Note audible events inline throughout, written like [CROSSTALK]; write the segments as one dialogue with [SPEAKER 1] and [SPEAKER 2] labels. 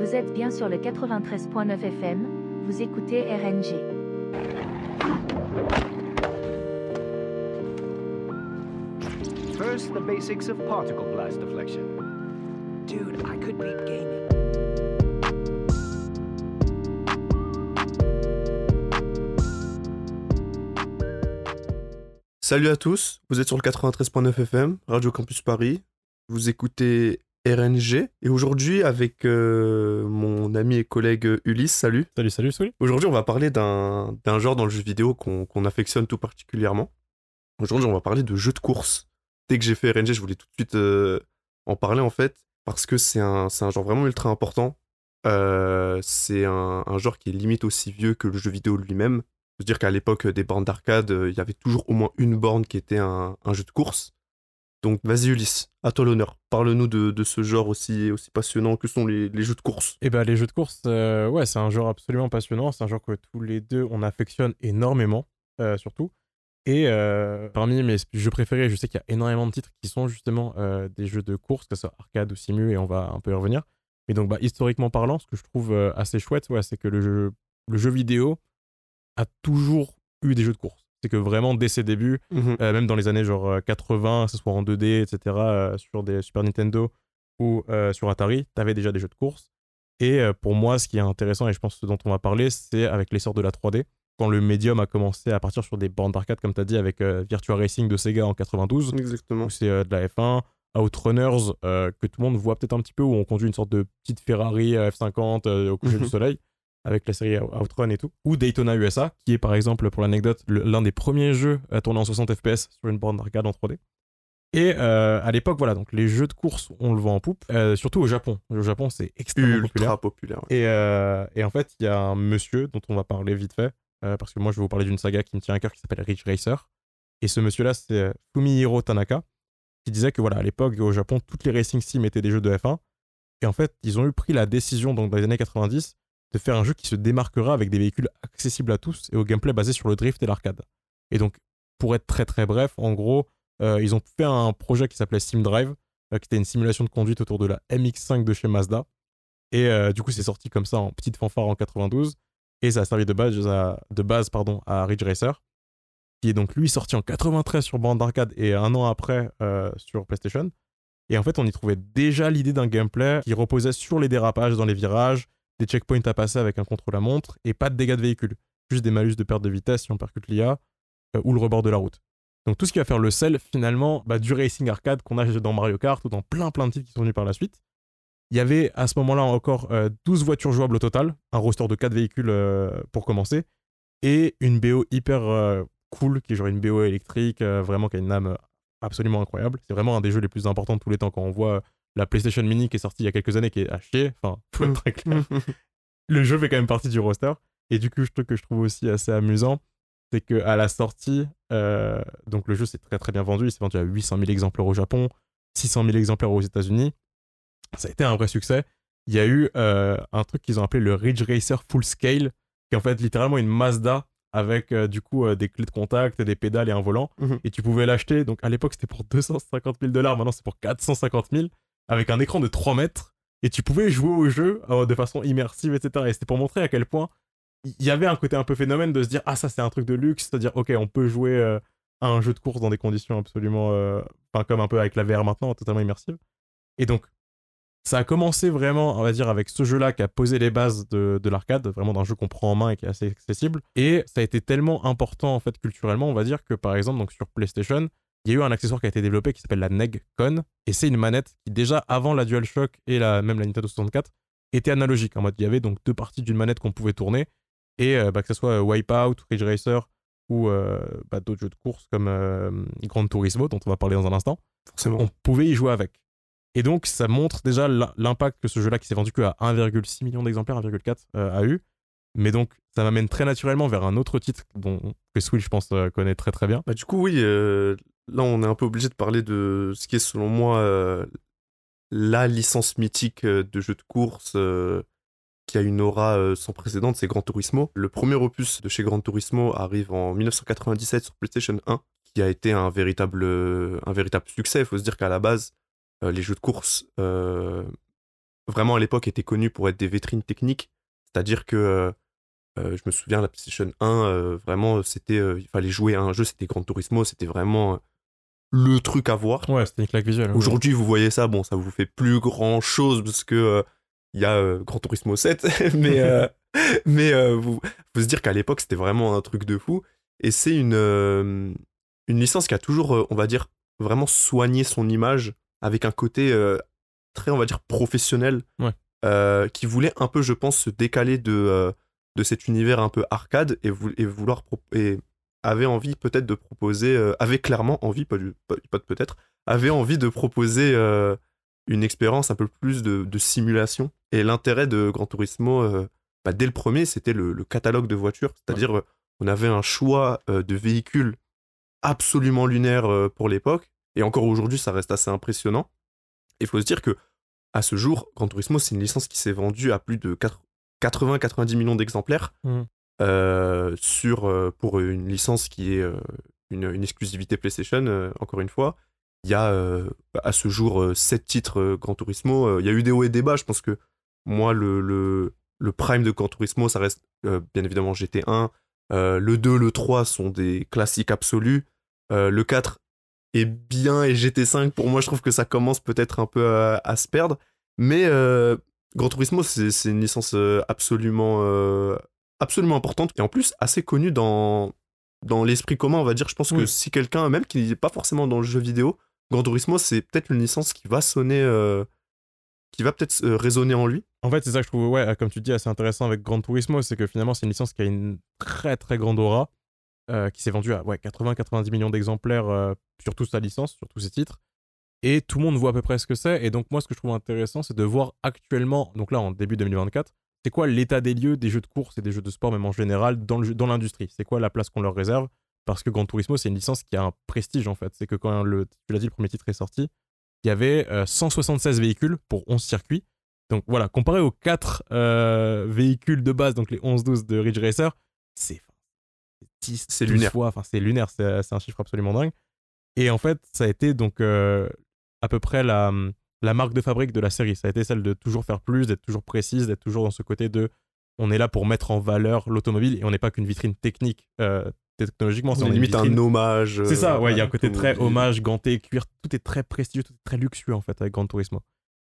[SPEAKER 1] Vous êtes bien sur le 93.9 FM, vous écoutez RNG.
[SPEAKER 2] First, the basics of particle blast deflection. Dude, I could beat gaming.
[SPEAKER 3] Salut à tous, vous êtes sur le 93.9 FM, Radio Campus Paris. Vous écoutez RNG. Et aujourd'hui, avec euh, mon ami et collègue Ulysse, salut.
[SPEAKER 4] Salut, salut, salut.
[SPEAKER 3] Aujourd'hui, on va parler d'un genre dans le jeu vidéo qu'on affectionne tout particulièrement. Aujourd'hui, on va parler de jeux de course. Dès que j'ai fait RNG, je voulais tout de suite euh, en parler en fait, parce que c'est un, un genre vraiment ultra important. Euh, c'est un, un genre qui est limite aussi vieux que le jeu vidéo lui-même. Je veux dire qu'à l'époque des bornes d'arcade, euh, il y avait toujours au moins une borne qui était un, un jeu de course. Donc vas-y Ulysse, à toi l'honneur. Parle-nous de, ce genre aussi, aussi passionnant que sont les, jeux de course.
[SPEAKER 4] Et ben les jeux de course, euh, ouais, c'est un genre absolument passionnant. C'est un genre que tous les deux on affectionne énormément, euh, surtout. Et euh, parmi mes jeux préférés, je sais qu'il y a énormément de titres qui sont justement des jeux de course, que ce soit arcade ou simu, et on va un peu y revenir. Mais donc, bah, historiquement parlant, ce que je trouve assez chouette, ouais, c'est que le jeu vidéo a toujours eu des jeux de course. C'est que vraiment, dès ses débuts,
[SPEAKER 3] Mhm.
[SPEAKER 4] euh, même dans les années genre euh, 80, que ce soit en 2D, etc., euh, sur des Super Nintendo ou euh, sur Atari, tu avais déjà des jeux de course. Et euh, pour moi, ce qui est intéressant, et je pense ce dont on va parler, c'est avec l'essor de la 3D. Quand le médium a commencé à partir sur des bornes d'arcade, comme tu as dit, avec euh, Virtua Racing de Sega en 92,
[SPEAKER 3] Exactement.
[SPEAKER 4] où c'est euh, de la F1, Outrunners, euh, que tout le monde voit peut-être un petit peu, où on conduit une sorte de petite Ferrari euh, F50 euh, au coucher du [LAUGHS] soleil, avec la série Outrun et tout. Ou Daytona USA, qui est par exemple, pour l'anecdote, l'un des premiers jeux à tourner en 60 FPS sur une borne d'arcade en 3D. Et euh, à l'époque, voilà, donc les jeux de course, on le voit en poupe, euh, surtout au Japon. Au Japon, c'est extrêmement populaire.
[SPEAKER 3] Ultra populaire. ouais.
[SPEAKER 4] Et, euh, et en fait, il y a un monsieur dont on va parler vite fait, parce que moi, je vais vous parler d'une saga qui me tient à cœur qui s'appelle Ridge Racer. Et ce monsieur-là, c'est Fumihiro Tanaka, qui disait que voilà, à l'époque, au Japon, toutes les racing sims étaient des jeux de F1. Et en fait, ils ont eu pris la décision, donc dans les années 90, de faire un jeu qui se démarquera avec des véhicules accessibles à tous et au gameplay basé sur le drift et l'arcade. Et donc, pour être très très bref, en gros, euh, ils ont fait un projet qui s'appelait Sim Drive, euh, qui était une simulation de conduite autour de la MX5 de chez Mazda. Et euh, du coup, c'est sorti comme ça en petite fanfare en 92. Et ça a servi de base à, Ridge Racer, qui est donc lui sorti en 93 sur bande d'arcade et un an après sur PlayStation. Et en fait, on y trouvait déjà l'idée d'un gameplay qui reposait sur les dérapages dans les virages, des checkpoints à passer avec un contrôle à montre et pas de dégâts de véhicule. Juste des malus de perte de vitesse si on percute l'IA euh, ou le rebord de la route. Donc tout ce qui va faire le sel finalement bah, du racing arcade qu'on a [LAUGHS] dans Mario Kart ou dans plein plein de titres qui sont venus par la suite. Il y avait à ce moment-là encore euh, 12 voitures jouables au total, un roster de 4 véhicules euh, pour commencer, et une BO hyper euh, cool, qui est genre une BO électrique, euh, vraiment qui a une âme absolument incroyable. C'est vraiment un des jeux les plus importants de tous les temps quand on voit la PlayStation Mini qui est sortie il y a quelques années, qui est à chier, enfin, [LAUGHS] faut être très clair. [LAUGHS] Le jeu fait quand même partie du roster. Et du coup, je trouve que je trouve aussi assez amusant, c'est qu'à la sortie, euh, donc le jeu s'est très très bien vendu, il s'est vendu à 800 000 exemplaires au Japon, 600 000 exemplaires aux États-Unis. Ça a été un vrai succès. Il y a eu euh, un truc qu'ils ont appelé le Ridge Racer Full Scale, qui est en fait littéralement une Mazda avec euh, du coup euh, des clés de contact, des pédales et un volant.
[SPEAKER 3] Mhm.
[SPEAKER 4] Et tu pouvais l'acheter. Donc à l'époque, c'était pour 250 000 dollars. Maintenant, c'est pour 450 000 avec un écran de 3 mètres. Et tu pouvais jouer au jeu euh, de façon immersive, etc. Et c'était pour montrer à quel point il y avait un côté un peu phénomène de se dire Ah, ça, c'est un truc de luxe. C'est-à-dire, ok, on peut jouer euh, à un jeu de course dans des conditions absolument. euh, Enfin, comme un peu avec la VR maintenant, totalement immersive. Et donc, ça a commencé vraiment, on va dire, avec ce jeu-là qui a posé les bases de, de l'arcade, vraiment d'un jeu qu'on prend en main et qui est assez accessible. Et ça a été tellement important, en fait, culturellement, on va dire, que par exemple, donc sur PlayStation, il y a eu un accessoire qui a été développé qui s'appelle la NEG-Con. Et c'est une manette qui, déjà avant la DualShock et la, même la Nintendo 64, était analogique. En mode, il y avait donc deux parties d'une manette qu'on pouvait tourner. Et euh, bah, que ce soit euh, Wipeout, Ridge Racer ou euh, bah, d'autres jeux de course comme euh, Gran Turismo, dont on va parler dans un instant,
[SPEAKER 3] Forcément.
[SPEAKER 4] on pouvait y jouer avec. Et donc, ça montre déjà l'im- l'impact que ce jeu-là, qui s'est vendu que à 1,6 million d'exemplaires, 1,4, euh, a eu. Mais donc, ça m'amène très naturellement vers un autre titre dont que Switch, je pense, connaît très très bien.
[SPEAKER 3] Bah, du coup, oui, euh, là, on est un peu obligé de parler de ce qui est, selon moi, euh, la licence mythique euh, de jeu de course euh, qui a une aura sans précédent, c'est Gran Turismo. Le premier opus de chez Gran Turismo arrive en 1997 sur PlayStation 1, qui a été un véritable, succès. Il faut se dire qu'à la base, les jeux de course, vraiment à l'époque étaient connus pour être des vitrines techniques. C'est-à-dire que je me souviens, la PlayStation 1, euh, vraiment, c'était, il fallait jouer à un jeu, c'était Gran Turismo, c'était vraiment le truc à voir.
[SPEAKER 4] Ouais, c'était une claque visuelle.
[SPEAKER 3] Aujourd'hui, vous voyez ça, bon, ça vous fait plus grand chose parce que il y a Gran Turismo 7, [LAUGHS] mais, [LAUGHS] mais vous faut se dire qu'à l'époque, c'était vraiment un truc de fou. Et c'est une, une licence qui a toujours, on va dire, vraiment soigné son image avec un côté très, on va dire, professionnel,
[SPEAKER 4] Ouais.
[SPEAKER 3] qui voulait un peu, je pense, se décaler de, de cet univers un peu arcade et, vou- et vouloir et avait envie peut-être de proposer, euh, avait clairement envie, pas, du- pas, pas de peut-être, avait envie de proposer euh, une expérience un peu plus de, de simulation. Et l'intérêt de Gran Turismo, euh, bah, dès le premier, c'était le, le catalogue de voitures, c'est-à-dire on avait un choix de véhicules absolument lunaire pour l'époque, et encore aujourd'hui, ça reste assez impressionnant. Il faut se dire que à ce jour, Gran Turismo, c'est une licence qui s'est vendue à plus de 80-90 millions d'exemplaires
[SPEAKER 4] Mhm.
[SPEAKER 3] Euh, sur, euh, pour une licence qui est euh, une, exclusivité PlayStation, encore une fois. Il y a à ce jour 7 titres Gran Turismo. Il y a eu des hauts et des bas. Je pense que moi, le, le, le prime de Gran Turismo, ça reste bien évidemment GT1. Euh, le 2, le 3 sont des classiques absolus. Le 4 est bien et GT5, pour moi, je trouve que ça commence peut-être un peu à, se perdre. Mais euh, Gran Turismo, c'est une licence absolument, absolument importante et en plus assez connue dans, dans l'esprit commun, on va dire. Je pense que si quelqu'un, même qui n'est pas forcément dans le jeu vidéo, Gran Turismo, c'est peut-être une licence qui va sonner, euh, qui va peut-être euh, résonner en lui.
[SPEAKER 4] En fait, c'est ça que je trouve, ouais, comme tu dis, assez intéressant avec Gran Turismo, c'est que finalement, c'est une licence qui a une très très grande aura, euh, qui s'est vendue à ouais, 80-90 millions d'exemplaires sur toute sa licence, sur tous ses titres. Et tout le monde voit à peu près ce que c'est. Et donc, moi, ce que je trouve intéressant, c'est de voir actuellement, donc là, en début 2024, c'est quoi l'état des lieux des jeux de course et des jeux de sport, même en général, dans l'industrie? C'est quoi la place qu'on leur réserve? Parce que Gran Turismo, c'est une licence qui a un prestige, en fait. C'est que quand le, tu l'as dit, le premier titre est sorti, il y avait euh, 176 véhicules pour 11 circuits. Donc voilà, comparé aux 4 véhicules de base, donc les 11-12 de Ridge Racer, c'est 10,
[SPEAKER 3] C'est
[SPEAKER 4] 12
[SPEAKER 3] lunaire.
[SPEAKER 4] enfin c'est lunaire, c'est c'est un chiffre absolument dingue. Et en fait, ça a été donc euh, à peu près la, la marque de fabrique de la série. Ça a été celle de toujours faire plus, d'être toujours précise, d'être toujours dans ce côté de on est là pour mettre en valeur l'automobile et on n'est pas qu'une vitrine technique euh, technologiquement.
[SPEAKER 3] C'est limite
[SPEAKER 4] vitrine-
[SPEAKER 3] un hommage.
[SPEAKER 4] c'est ça, ouais, il y a un
[SPEAKER 3] euh,
[SPEAKER 4] côté très hommage, ganté, cuir, tout est très prestigieux, tout est très luxueux en fait avec Gran Turismo.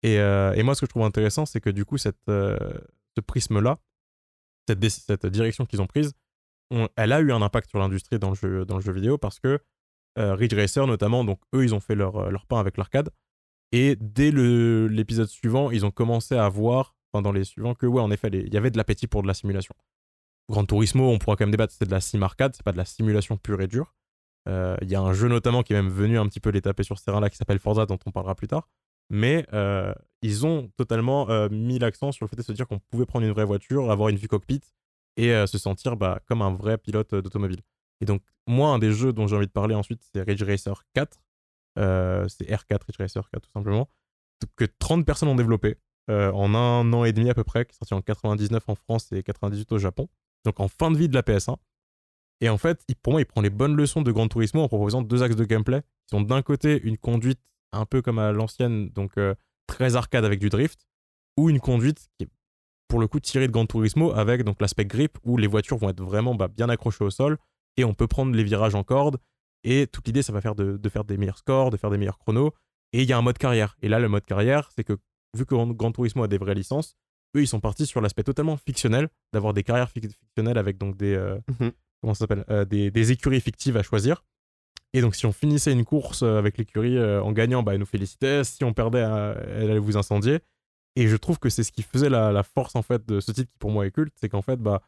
[SPEAKER 4] Et, euh, et moi, ce que je trouve intéressant, c'est que du coup, cette, euh, ce prisme-là, cette, direction qu'ils ont prise, on- elle a eu un impact sur l'industrie dans, le jeu- dans le jeu vidéo parce que Ridge Racer, notamment, donc eux, ils ont fait leur, leur pain avec l'arcade. Et dès l'épisode suivant, ils ont commencé à voir, enfin dans les suivants, que ouais, en effet, il y avait de l'appétit pour de la simulation. Gran Turismo, on pourra quand même débattre, c'est de la sim arcade, c'est pas de la simulation pure et dure. Euh, Il y a un jeu notamment qui est même venu un petit peu les taper sur ce terrain-là qui s'appelle Forza, dont on parlera plus tard. Mais euh, ils ont totalement euh, mis l'accent sur le fait de se dire qu'on pouvait prendre une vraie voiture, avoir une vue cockpit et se sentir bah, comme un vrai pilote d'automobile. Et donc, moi, un des jeux dont j'ai envie de parler ensuite, c'est Ridge Racer 4. Euh, c'est R4 Ridge Racer 4, tout simplement. Que 30 personnes ont développé euh, en un an et demi à peu près, qui est sorti en 99 en France et 98 au Japon. Donc en fin de vie de la PS1. Et en fait, il- pour moi, il prend les bonnes leçons de Gran Turismo en proposant deux axes de gameplay qui sont d'un côté une conduite un peu comme à l'ancienne, donc euh, très arcade avec du drift, ou une conduite qui est pour le coup tirée de Gran Turismo avec donc l'aspect grip où les voitures vont être vraiment bah, bien accrochées au sol et on peut prendre les virages en corde. Et toute l'idée, ça va faire de, de faire des meilleurs scores, de faire des meilleurs chronos. Et il y a un mode carrière. Et là, le mode carrière, c'est que vu que Gran- Turismo a des vraies licences, eux, ils sont partis sur l'aspect totalement fictionnel, d'avoir des carrières fic- fictionnelles avec donc des, euh,
[SPEAKER 3] Mhm.
[SPEAKER 4] comment s'appelle, Euh, des, des écuries fictives à choisir. Et donc, si on finissait une course euh, avec l'écurie euh, en gagnant, bah, elle nous félicitait. Si on perdait, elle allait vous incendier. Et je trouve que c'est ce qui faisait la, la force en fait de ce titre qui pour moi est culte, c'est qu'en fait, bah,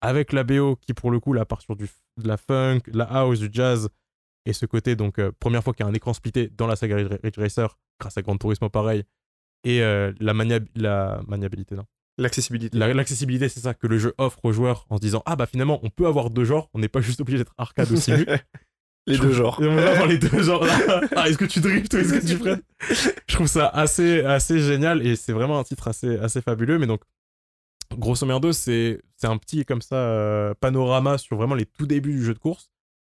[SPEAKER 4] avec la BO qui pour le coup là part sur du, de la funk, de la house, du jazz, et ce côté donc euh, première fois qu'il y a un écran splitté dans la saga Ridge Racer, grâce à Gran Turismo pareil, et euh, la, mania la maniabilité, non?
[SPEAKER 3] L'accessibilité.
[SPEAKER 4] La- L'accessibilité, c'est ça que le jeu offre aux joueurs en se disant ah bah finalement on peut avoir deux genres, on n'est pas juste obligé d'être arcade ou [LAUGHS] simu.
[SPEAKER 3] Les
[SPEAKER 4] Je
[SPEAKER 3] deux genres. [LAUGHS]
[SPEAKER 4] On va avoir les deux genres. [LAUGHS] ah, est-ce que tu drifts ou est-ce que tu freines? Je trouve ça assez, assez génial et c'est vraiment un titre assez, assez fabuleux. Mais donc, grosso merdo, c'est c'est un petit comme ça euh, panorama sur vraiment les tout débuts du jeu de course.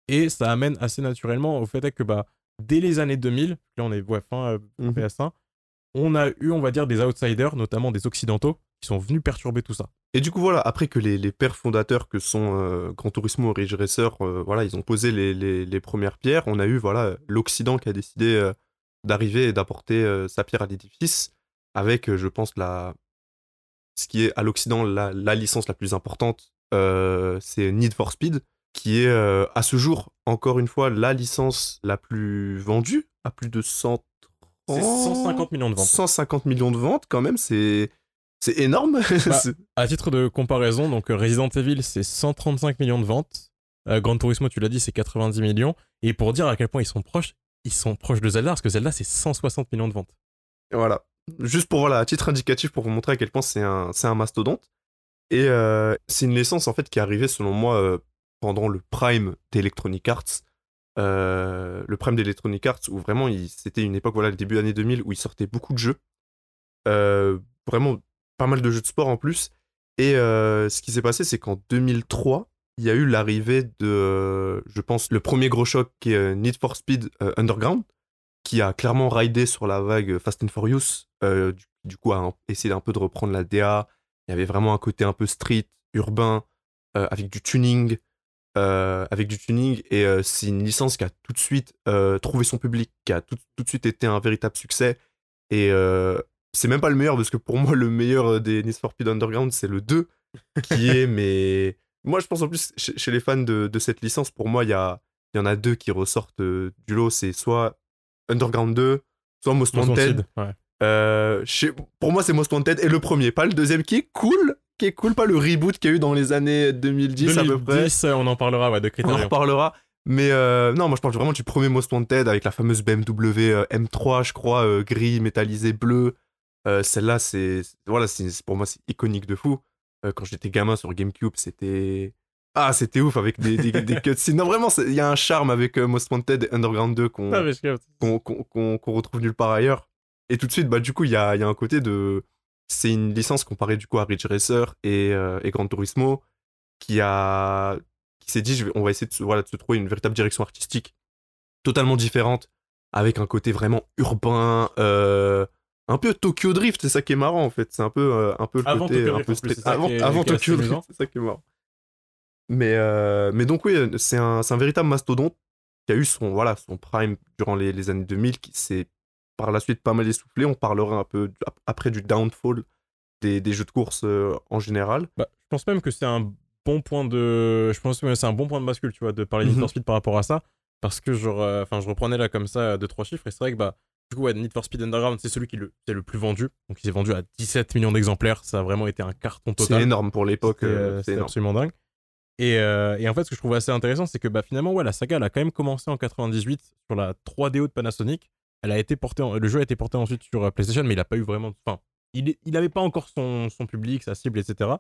[SPEAKER 4] Et ça amène assez naturellement au fait que bah, dès les années 2000, là on est ouais, fin euh,
[SPEAKER 3] Mhm.
[SPEAKER 4] PS1, on a eu, on va dire, des outsiders, notamment des occidentaux, qui sont venus perturber tout ça.
[SPEAKER 3] Et du coup, voilà, après que les, les pères fondateurs que sont euh, Gran Turismo et Ridge Racer, euh, voilà, ils ont posé les, les- les premières pierres, on a eu, voilà, l'Occident qui a décidé euh, d'arriver et d'apporter euh, sa pierre à l'édifice, avec, je pense, la... ce qui est à l'Occident la, la licence la plus importante, c'est Need for Speed, qui est, euh, à ce jour, encore une fois, la licence la plus vendue, à plus de 100...
[SPEAKER 4] C'est 150 millions de ventes.
[SPEAKER 3] 150 millions de ventes, quand même, c'est... C'est énorme. [LAUGHS] C'est-
[SPEAKER 4] À titre de comparaison, donc euh, Resident Evil, c'est 135 millions de ventes. Euh, Gran Turismo, tu l'as dit, c'est 90 millions. Et pour dire à quel point ils sont proches, ils sont proches de Zelda, parce que Zelda, c'est 160 millions de ventes.
[SPEAKER 3] Voilà. Juste pour, voilà, à titre indicatif, pour vous montrer à quel point c'est un, un mastodonte. Et euh, c'est une licence, en fait, qui est arrivée, selon moi, euh, pendant le prime d'Electronic Arts. Euh, le prime d'Electronic Arts, où vraiment, c'était une époque, voilà, le début années 2000, où il sortait beaucoup de jeux. Euh, vraiment, pas mal de jeux de sport en plus. Et euh, ce qui s'est passé, c'est qu'en 2003, il y a eu l'arrivée de, je pense, le premier gros choc qui est Need for Speed Underground, qui a clairement ridé sur la vague Fast and Furious. du, du coup, a essayé un peu de reprendre la DA. Il y avait vraiment un côté un peu street, urbain, avec du tuning. Euh, avec du tuning. Et euh, c'est une licence qui a tout de suite euh, trouvé son public, qui a tout, tout de suite été un véritable succès. Et c'est même pas le meilleur, parce que pour moi, le meilleur des Need for Speed Underground, c'est le 2, qui [LAUGHS] est, mais. Moi, je pense en plus, chez, chez les fans de, de cette licence, pour moi, il y, a, y en a deux qui ressortent du lot. C'est soit Underground 2, soit Most
[SPEAKER 4] Most
[SPEAKER 3] Wanted.
[SPEAKER 4] Wanted, ouais.
[SPEAKER 3] Chez- pour moi, c'est Most Wanted. Et le premier, pas le deuxième, qui est cool, qui est cool, pas le reboot qu'il y a eu dans les années 2010, à peu près.
[SPEAKER 4] 2010, euh, on en parlera, ouais, de
[SPEAKER 3] On en
[SPEAKER 4] Criterion.
[SPEAKER 3] reparlera. Mais euh, non, moi je parle vraiment du premier Most Wanted avec la fameuse BMW euh, M3, je crois, euh, gris, métallisé, bleu. Celle-là, c'est. Voilà, c'est pour moi, c'est iconique de fou. Quand j'étais gamin sur GameCube, c'était. Ah, c'était ouf avec des, des, des [LAUGHS] cutscenes. Non, vraiment, il y a un charme avec Most Wanted et Underground 2 qu'on
[SPEAKER 4] Ah,
[SPEAKER 3] qu'on retrouve nulle part ailleurs. Et tout de suite, bah, du coup, il y a, il y a un côté de. C'est une licence comparée du coup à Ridge Racer et, euh, et Gran Turismo qui a qui s'est dit je vais- on va essayer de se, voilà, de se trouver une véritable direction artistique totalement différente avec un côté vraiment urbain euh, un peu Tokyo Drift c'est ça qui est marrant en fait. C'est un peu euh, un peu le
[SPEAKER 4] Avant
[SPEAKER 3] côté
[SPEAKER 4] Tokyo
[SPEAKER 3] un
[SPEAKER 4] Drift,
[SPEAKER 3] peu
[SPEAKER 4] plus,
[SPEAKER 3] avant,
[SPEAKER 4] est-
[SPEAKER 3] Tokyo Drift c'est ça qui est marrant. Mais euh, mais donc oui c'est un, un véritable mastodonte qui a eu son voilà son prime durant les, les années 2000 qui s'est par la suite pas mal essoufflé on parlera un peu ap- après du downfall des, des jeux de course euh, en général
[SPEAKER 4] Bah, je pense même que c'est un bon point de. Je pense que c'est un bon point de bascule, tu vois, de parler de Need
[SPEAKER 3] Mhm.
[SPEAKER 4] for Speed par rapport à ça. Parce que, genre, euh, enfin, je reprenais là comme ça euh, deux, trois chiffres, et c'est vrai que, bah, du coup, ouais, Need for Speed Underground, c'est celui qui le, c'est le plus vendu. Donc, il s'est vendu à 17 millions d'exemplaires. Ça a vraiment été un carton
[SPEAKER 3] c'est
[SPEAKER 4] total.
[SPEAKER 3] énorme pour l'époque euh, c'est
[SPEAKER 4] absolument dingue. Et, euh, et en fait, ce que je trouve assez intéressant, c'est que bah, finalement, ouais, la saga, elle a quand même commencé en 98 sur la 3DO de Panasonic. Elle a été portée en- Le jeu a été porté ensuite sur euh, PlayStation, mais il n'a pas eu vraiment. Enfin, il est- n'avait pas encore son, son public, sa cible, etc.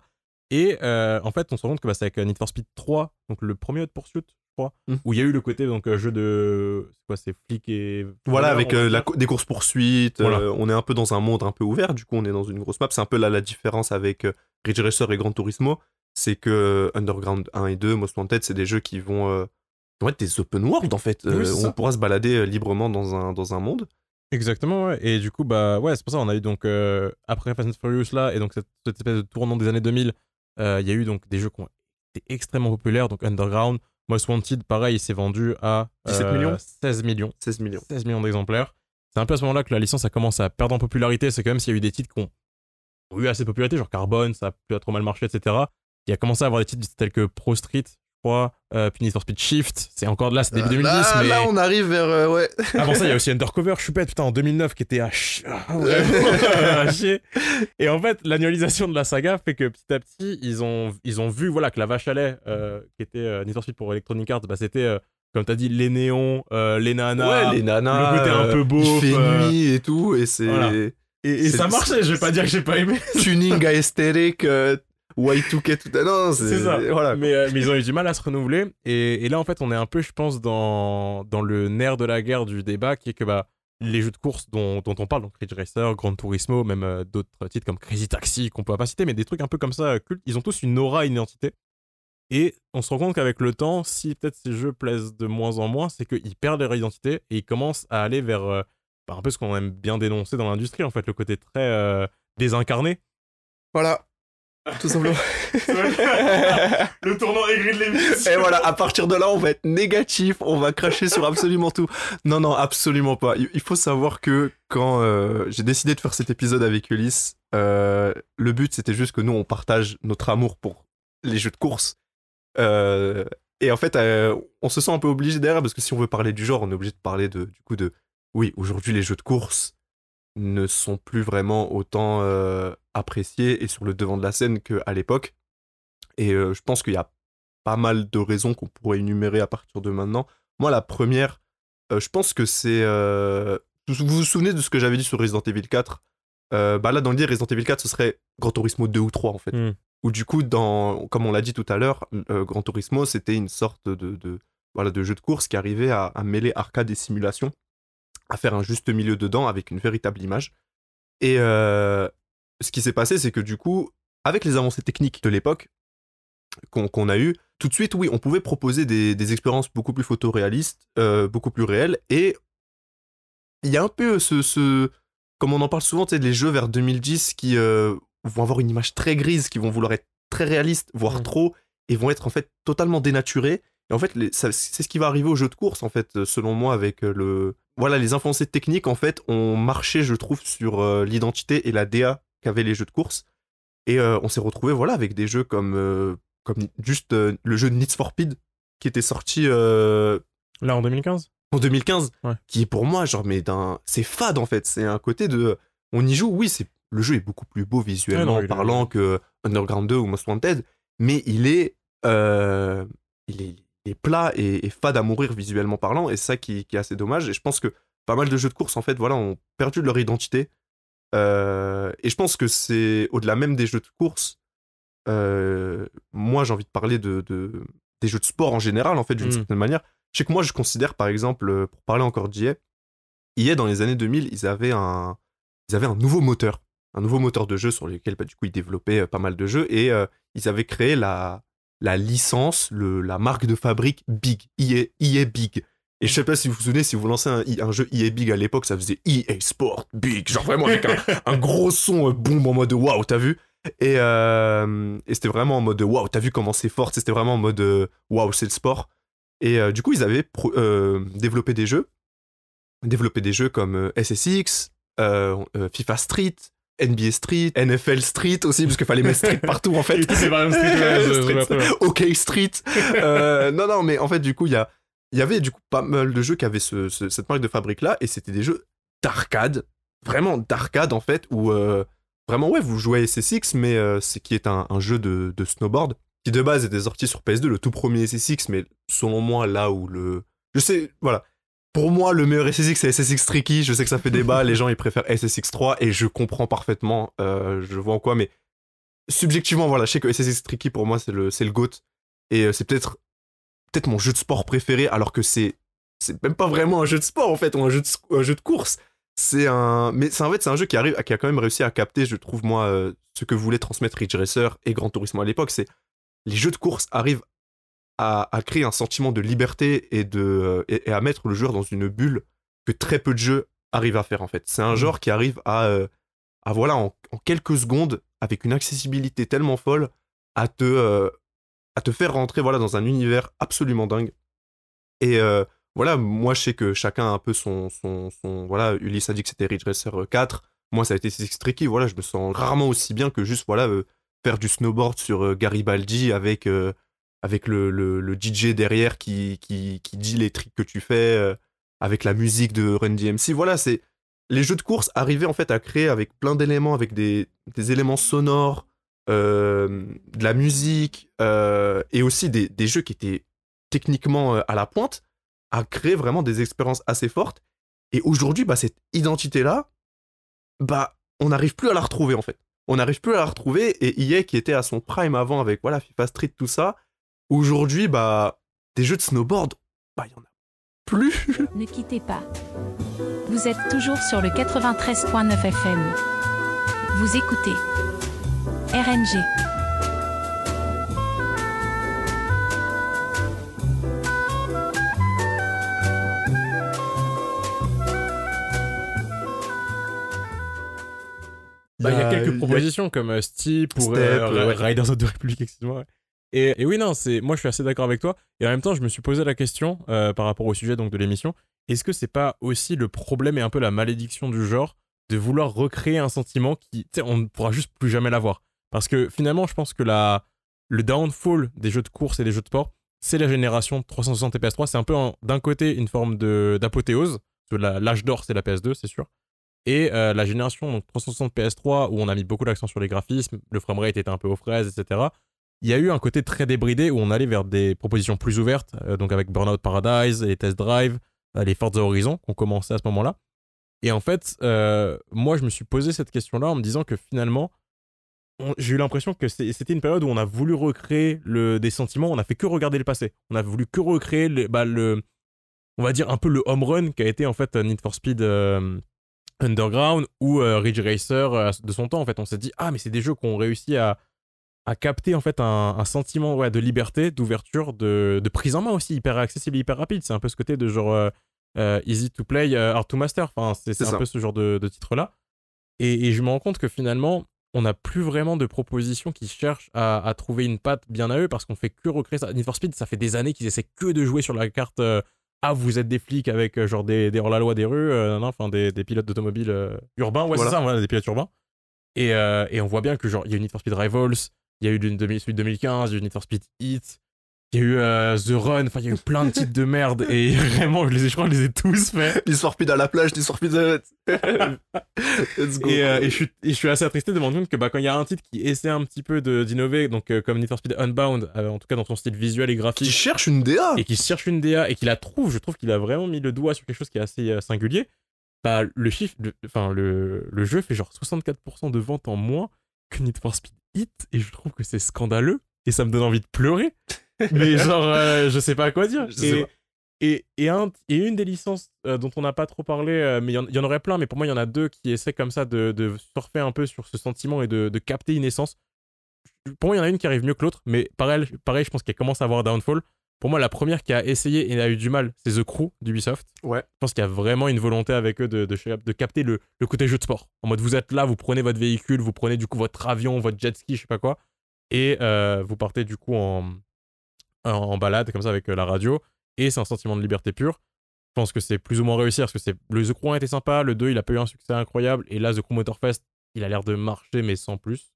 [SPEAKER 4] Et euh, en fait, on se rend compte que bah, c'est avec euh, Need for Speed 3, donc le premier Hot Pursuit, je crois,
[SPEAKER 3] Mm.
[SPEAKER 4] où il y a eu le côté donc jeu de. C'est quoi, c'est flic et.
[SPEAKER 3] Voilà, avec euh, la, des courses poursuites,
[SPEAKER 4] Voilà.
[SPEAKER 3] on est un peu dans un monde un peu ouvert, du coup on est dans une grosse map. C'est un peu là la différence avec Ridge Racer et Gran Turismo, c'est que Underground 1 et 2, Most Wanted, c'est des jeux qui vont, vont être des open world en fait.
[SPEAKER 4] Oui,
[SPEAKER 3] Euh, on pourra se balader euh, librement dans un, dans un monde.
[SPEAKER 4] Exactement, ouais. Et du coup, bah ouais, c'est pour ça on a eu donc euh, après Fast and Furious là, et donc cette, cette espèce de tournant des années 2000, euh, il y a eu donc des jeux qui ont été extrêmement populaires, donc Underground, Most Wanted, pareil, il s'est vendu à
[SPEAKER 3] 17 millions
[SPEAKER 4] 16 millions,
[SPEAKER 3] 16 millions.
[SPEAKER 4] 16 millions d'exemplaires. C'est un peu à ce moment-là que la licence a commencé à perdre en popularité. C'est quand même s'il y a eu des titres qui ont, eu assez de popularité, genre Carbone, ça a plus trop mal marché, etc. Il a commencé à avoir des titres tels que Pro Street, je crois, euh, for Speed Shift. C'est encore de là, c'est début 2010,
[SPEAKER 3] là,
[SPEAKER 4] mais
[SPEAKER 3] là, on arrive vers. euh, ouais. [LAUGHS]
[SPEAKER 4] avant ça, il y a aussi [LAUGHS] Undercover, Choupette, putain, en 2009, qui était à, ch... [LAUGHS] ah, à chier. Et en fait, l'annualisation de la saga fait que petit à petit, ils ont, ils ont vu voilà, que la vache à lait, euh, qui était euh, Need for Speed pour Electronic Arts, bah, c'était, euh, comme t'as dit, les néons, euh, les nanas.
[SPEAKER 3] ouais, les nanas.
[SPEAKER 4] le côté un
[SPEAKER 3] euh,
[SPEAKER 4] peu beauf,
[SPEAKER 3] Il fait
[SPEAKER 4] euh,
[SPEAKER 3] nuit et tout, et c'est.
[SPEAKER 4] voilà. Et, ça marchait, je vais pas dire que j'ai pas aimé.
[SPEAKER 3] tuning aesthetic, euh, Y2K, tout. Non, c'est.
[SPEAKER 4] C'est ça.
[SPEAKER 3] Voilà.
[SPEAKER 4] Mais, euh, mais ils ont eu du mal à se renouveler. Et, et là, en fait, on est un peu, je pense, dans, dans le nerf de la guerre du débat, qui est que bah, les jeux de course dont, dont on parle, donc Ridge Racer, Gran Turismo, même euh, d'autres titres comme Crazy Taxi, qu'on peut pas citer, mais des trucs un peu comme ça, euh, cultes, ils ont tous une aura, une identité. Et on se rend compte qu'avec le temps, si peut-être ces jeux plaisent de moins en moins, c'est qu'ils perdent leur identité et ils commencent à aller vers euh, bah, un peu ce qu'on aime bien dénoncer dans l'industrie, en fait, le côté très euh, désincarné.
[SPEAKER 3] Voilà. Tout simplement. [LAUGHS]
[SPEAKER 4] le tournant aigri de l'émission.
[SPEAKER 3] Et voilà, à partir de là, on va être négatif, on va cracher sur absolument tout. Non, non, absolument pas. Il faut savoir que quand euh, j'ai décidé de faire cet épisode avec Ulysse, euh, le but c'était juste que nous, on partage notre amour pour les jeux de course. Euh, et en fait, on se sent un peu obligé derrière parce que si on veut parler du genre, on est obligé de parler de, du coup de. Oui, aujourd'hui, les jeux de course ne sont plus vraiment autant euh, appréciés et sur le devant de la scène qu'à l'époque. Et euh, je pense qu'il y a pas mal de raisons qu'on pourrait énumérer à partir de maintenant. Moi, la première, euh, je pense que c'est. Vous vous souvenez de ce que j'avais dit sur Resident Evil 4 Euh, Bah là, dans le dire, Resident Evil 4, ce serait Gran Turismo 2 ou 3 en fait.
[SPEAKER 4] Hmm.
[SPEAKER 3] Ou du coup, dans, comme on l'a dit tout à l'heure, Gran Turismo, c'était une sorte de, de, voilà, de jeu de course qui arrivait à, à mêler arcade et simulation, à faire un juste milieu dedans avec une véritable image. Et euh, ce qui s'est passé, c'est que du coup, avec les avancées techniques de l'époque qu'on a eues, tout de suite, oui, on pouvait proposer des, des expériences beaucoup plus photoréalistes, euh, beaucoup plus réelles. Et il y a un peu ce, ce comme on en parle souvent, tu sais, les jeux vers 2010 qui euh, vont avoir une image très grise, qui vont vouloir être très réalistes, voire
[SPEAKER 4] Mm.
[SPEAKER 3] trop, et vont être en fait totalement dénaturés. Et en fait, c'est ce qui va arriver au jeu de course, en fait, selon moi, avec euh, le. Voilà, les avancées techniques, en fait, ont marché, je trouve, sur euh, l'identité et la DA qu'avaient les jeux de course. Et euh, on s'est retrouvé, voilà, avec des jeux comme, euh, comme juste le jeu de Need for Speed, qui était sorti
[SPEAKER 4] Là, en 2015
[SPEAKER 3] en 2015,
[SPEAKER 4] Ouais.
[SPEAKER 3] qui est pour moi, genre, mais d'un. C'est fade, en fait. C'est un côté de. On y joue, oui, c'est le jeu est beaucoup plus beau visuellement
[SPEAKER 4] non, est-
[SPEAKER 3] parlant que Underground 2 ou Most Wanted, mais il est, il est, il est plat et, et fade à mourir visuellement parlant, et ça qui, qui est assez dommage. Et je pense que pas mal de jeux de course, en fait, voilà, ont perdu leur identité. Euh, et je pense que c'est au-delà même des jeux de course. euh, moi, j'ai envie de parler de, de- des jeux de sport en général, en fait, d'une
[SPEAKER 4] Mm.
[SPEAKER 3] certaine manière. Je sais que moi, je considère, par exemple, euh, pour parler encore d'IA, IA, dans les années 2000, ils avaient un, ils avaient un nouveau moteur. Un nouveau moteur de jeu sur lequel, bah, du coup, ils développaient pas mal de jeux. Et euh, ils avaient créé la, la licence, le, la marque de fabrique Big. EA, EA Big. Et je sais pas si vous vous souvenez, si vous lancez un, jeu EA Big à l'époque, ça faisait EA Sport Big. Genre vraiment avec un, gros son euh, boom en mode waouh, t'as vu? Et, euh, et c'était vraiment en mode waouh, t'as vu comment c'est fort? C'était vraiment en mode euh, waouh, c'est le sport. Et du coup, ils avaient développé des jeux. Développé des jeux comme SSX, FIFA Street, NBA Street, NFL Street aussi, parce qu'il fallait mettre Street [LAUGHS] partout en fait.
[SPEAKER 4] C'est pas street, ouais,
[SPEAKER 3] Street. [LAUGHS] OK Street. Euh, non, non, mais en fait, du coup, il y, a, y avait du coup pas mal de jeux qui avaient ce- ce- cette marque de fabrique là, et c'était des jeux d'arcade, vraiment d'arcade en fait, où euh, vraiment, ouais, vous jouez à SSX, mais euh, c'est qui est un, un jeu de, de snowboard, qui de base était sorti sur PS2, le tout premier SSX, mais selon moi, là où le. Je sais, voilà. Pour moi, le meilleur SSX, c'est SSX Tricky. Je sais que ça fait débat. [LAUGHS] les gens, ils préfèrent SSX 3 et je comprends parfaitement. euh, je vois en quoi, mais subjectivement, voilà, je sais que SSX Tricky, pour moi, c'est le, c'est le GOAT. Et euh, c'est peut-être, peut-être mon jeu de sport préféré, alors que c'est, c'est même pas vraiment un jeu de sport, en fait, ou un jeu de, un jeu de course. C'est un, mais c'est en fait, c'est un jeu qui arrive, qui a quand même réussi à capter, je trouve, moi, euh, ce que voulait transmettre Ridge Racer et Gran Turismo à l'époque. C'est les jeux de course arrivent à, à créer un sentiment de liberté et, de, euh, et, et à mettre le joueur dans une bulle que très peu de jeux arrivent à faire en fait. C'est un genre qui arrive à, euh, à voilà, en, en quelques secondes, avec une accessibilité tellement folle, à te, euh, à te faire rentrer voilà, dans un univers absolument dingue. Et euh, voilà, moi je sais que chacun a un peu son. son, son voilà, Ulysse a dit que c'était Ridge Racer 4. Moi ça a été Six Tricky. Voilà, je me sens rarement aussi bien que juste voilà, euh, faire du snowboard sur Garibaldi avec. Avec le, le, DJ derrière qui, qui, qui dit les tricks que tu fais, euh, avec la musique de Run DMC. Voilà, c'est les jeux de course arrivaient en fait à créer avec plein d'éléments, avec des, des éléments sonores, euh, de la musique, euh, et aussi des, des jeux qui étaient techniquement à la pointe, à créer vraiment des expériences assez fortes. Et aujourd'hui, bah, cette identité-là, bah, on n'arrive plus à la retrouver en fait. On n'arrive plus à la retrouver, et EA qui était à son prime avant avec voilà, FIFA Street, tout ça, Aujourd'hui, bah, des jeux de snowboard, bah, il y en a plus. [LAUGHS]
[SPEAKER 1] Ne quittez pas. Vous êtes toujours sur le 93.9 FM. Vous écoutez RNG.
[SPEAKER 4] Bah, il y a
[SPEAKER 3] a-
[SPEAKER 4] quelques propositions comme euh, Steep ou
[SPEAKER 3] Step,
[SPEAKER 4] euh,
[SPEAKER 3] ouais.
[SPEAKER 4] Riders of the Republic, excuse-moi. ouais. Et, oui, non, c'est moi je suis assez d'accord avec toi. Et en même temps, je me suis posé la question euh, par rapport au sujet donc de l'émission. Est-ce que c'est pas aussi le problème et un peu la malédiction du genre de vouloir recréer un sentiment qui, tu sais, on ne pourra juste plus jamais l'avoir? Parce que finalement, je pense que la, le downfall des jeux de course et des jeux de sport, c'est la génération 360 et PS3. C'est un peu d'un côté une forme d'apothéose. L'âge d'or, c'est la PS2, c'est sûr. Et euh, la génération donc 360 PS3, où on a mis beaucoup d'accent sur les graphismes, le framerate était un peu aux fraises, etc. Il y a eu un côté très débridé où on allait vers des propositions plus ouvertes, euh, donc avec Burnout Paradise, les Test Drive, euh, les Forza Horizon qu'on commençait à ce moment-là. Et en fait, euh, moi, je me suis posé cette question-là en me disant que finalement, j'ai eu l'impression que c'était une période où on a voulu recréer le, des sentiments, on a fait que regarder le passé. On a voulu que recréer le, bah, on va dire un peu le home run qui a été en fait Need for Speed Underground ou Ridge Racer de son temps. En fait, on s'est dit ah mais c'est des jeux qui ont réussi à à capter en fait un, un sentiment ouais, de liberté, d'ouverture, de, de prise en main aussi, hyper accessible, hyper rapide. C'est un peu ce côté de genre euh, euh, easy to play, euh, hard to master. Enfin, c'est un peu ce genre de, de titre-là. Et, et je me rends compte que finalement, on n'a plus vraiment de propositions qui cherchent à, à trouver une patte bien à eux parce qu'on fait que recréer ça. Need for Speed, ça fait des années qu'ils essaient que de jouer sur la carte. euh, ah, vous êtes des flics avec genre des, des hors-la-loi des rues, euh, non, non, enfin des, des pilotes d'automobiles urbains, ouais,
[SPEAKER 3] Voilà.
[SPEAKER 4] c'est ça, voilà, des pilotes urbains. Et, et on voit bien que genre, il y a eu Need for Speed Rivals, il y a eu celui de 2015, il y a eu Need for Speed Heat, il y a eu euh, The Run, enfin, il y a eu plein de titres de merde et [LAUGHS] vraiment, je, les ai, je crois que je les ai tous faits.
[SPEAKER 3] L'histoire speed à la plage, l'histoire speed à... [LAUGHS] Let's go.
[SPEAKER 4] Et, euh, et je, suis, et je suis assez attristé de me rendre compte que bah, quand il y a un titre qui essaie un petit peu d'innover, donc euh, comme Need for Speed Unbound, en tout cas dans son style visuel et
[SPEAKER 3] Qui
[SPEAKER 4] graphique,
[SPEAKER 3] cherche une DA
[SPEAKER 4] et qui cherche une DA et qui la trouve, je trouve qu'il a vraiment mis le doigt sur quelque chose qui est assez singulier. Bah, le chiffre, le- enfin le, le jeu fait genre 64% de ventes en moins que Need for Speed Hit et je trouve que c'est scandaleux et ça me donne envie de pleurer. Mais [LAUGHS] genre, euh, je sais pas quoi dire. Et,
[SPEAKER 3] pas.
[SPEAKER 4] et, et, un, et une des licences euh, dont on n'a pas trop parlé, euh, mais il y, y en aurait plein, mais pour moi il y en a deux qui essaient comme ça de, de surfer un peu sur ce sentiment et de, de capter une essence. Pour moi, il y en a une qui arrive mieux que l'autre, mais pareil, pareil, je pense qu'elle commence à avoir Downfall. Pour moi, la première qui a essayé et a eu du mal, c'est The Crew d'Ubisoft.
[SPEAKER 3] Ouais.
[SPEAKER 4] Je pense qu'il y a vraiment une volonté avec eux de, de, de capter le, le côté jeu de sport. En mode, vous êtes là, vous prenez votre véhicule, vous prenez du coup votre avion, votre jet ski, je sais pas quoi, et euh, vous partez du coup en, en, en balade comme ça avec euh, la radio. Et c'est un sentiment de liberté pure. Je pense que c'est plus ou moins réussi parce que c'est le The Crew 1 était sympa, le 2 il a pas eu un succès incroyable, et là The Crew Motorfest il a l'air de marcher mais sans plus.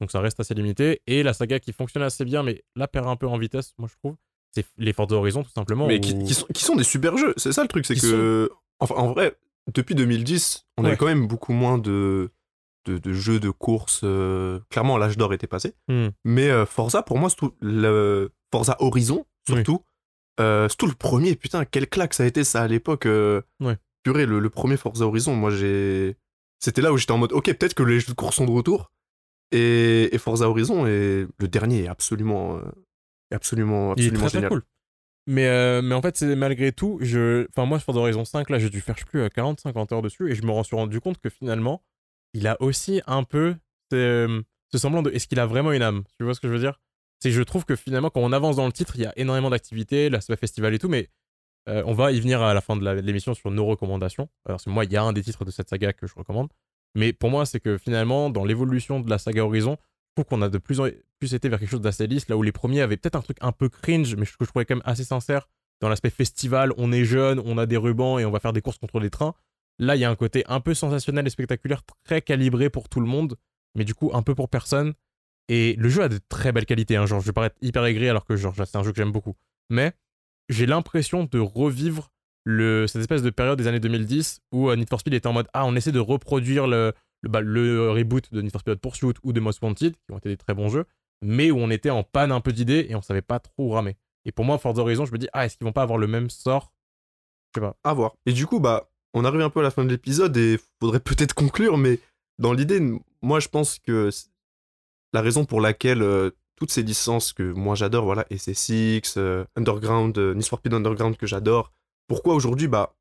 [SPEAKER 4] Donc ça reste assez limité. Et la saga qui fonctionne assez bien, mais là perd un peu en vitesse, moi je trouve. C'est les Forza Horizon tout simplement.
[SPEAKER 3] Mais qui, qui sont, qui sont des super jeux. C'est ça le truc, c'est que. Enfin, en vrai, depuis 2010, on
[SPEAKER 4] Ouais.
[SPEAKER 3] avait quand même beaucoup moins de, de, de jeux de course. euh, Clairement, l'âge d'or était passé.
[SPEAKER 4] Hmm.
[SPEAKER 3] Mais euh, Forza, pour moi, c'est tout le Forza Horizon, surtout. euh, c'est tout le premier. Putain, quelle claque ça a été ça à l'époque.
[SPEAKER 4] Ouais.
[SPEAKER 3] Purée, le, le premier Forza Horizon, moi j'ai. C'était là où j'étais en mode, ok, peut-être que les jeux de course sont de retour. Et, et Forza Horizon, et le dernier est absolument. Euh, est absolument,
[SPEAKER 4] Il est
[SPEAKER 3] absolument
[SPEAKER 4] très, très
[SPEAKER 3] génial.
[SPEAKER 4] cool. Mais, euh, mais en fait, c'est malgré tout, je... enfin, moi, sur Horizon 5, là, j'ai dû faire, je plus, 40-50 heures dessus, et je me suis rendu compte que finalement, il a aussi un peu ce, ce semblant de. Est-ce qu'il a vraiment une âme? Tu vois ce que je veux dire? C'est que je trouve que finalement, quand on avance dans le titre, il y a énormément d'activités, l'aspect festival et tout, mais euh, on va y venir à la fin de l'émission sur nos recommandations. Alors, que moi, il y a un des titres de cette saga que je recommande. Mais pour moi, c'est que finalement, dans l'évolution de la saga Horizon, trouve qu'on a de plus en plus été vers quelque chose d'assez lisse, là où les premiers avaient peut-être un truc un peu cringe, mais que je trouvais quand même assez sincère dans l'aspect festival. On est jeune, on a des rubans et on va faire des courses contre les trains. Là, il y a un côté un peu sensationnel et spectaculaire, très calibré pour tout le monde, mais du coup un peu pour personne. Et le jeu a de très belles qualités. Hein. Genre, je vais paraître hyper aigri alors que genre, c'est un jeu que j'aime beaucoup. Mais j'ai l'impression de revivre cette espèce de période des années 2010 où euh, Need for Speed était en mode Ah, on essaie de reproduire le, le, bah, le reboot de Need for Pursuit ou de Most Wanted, qui ont été des très bons jeux, mais où on était en panne un peu d'idées et on savait pas trop où ramer. Et pour moi, Forza Horizon, je me dis Ah, est-ce qu'ils vont pas avoir le même sort? Je sais pas.
[SPEAKER 3] À voir. Et du coup, bah, on arrive un peu à la fin de l'épisode et faudrait peut-être conclure, mais dans l'idée, moi je pense que la raison pour laquelle euh, toutes ces licences que moi j'adore, voilà, SSX, euh, Underground, euh, Need Underground que j'adore, pourquoi aujourd'hui, bah,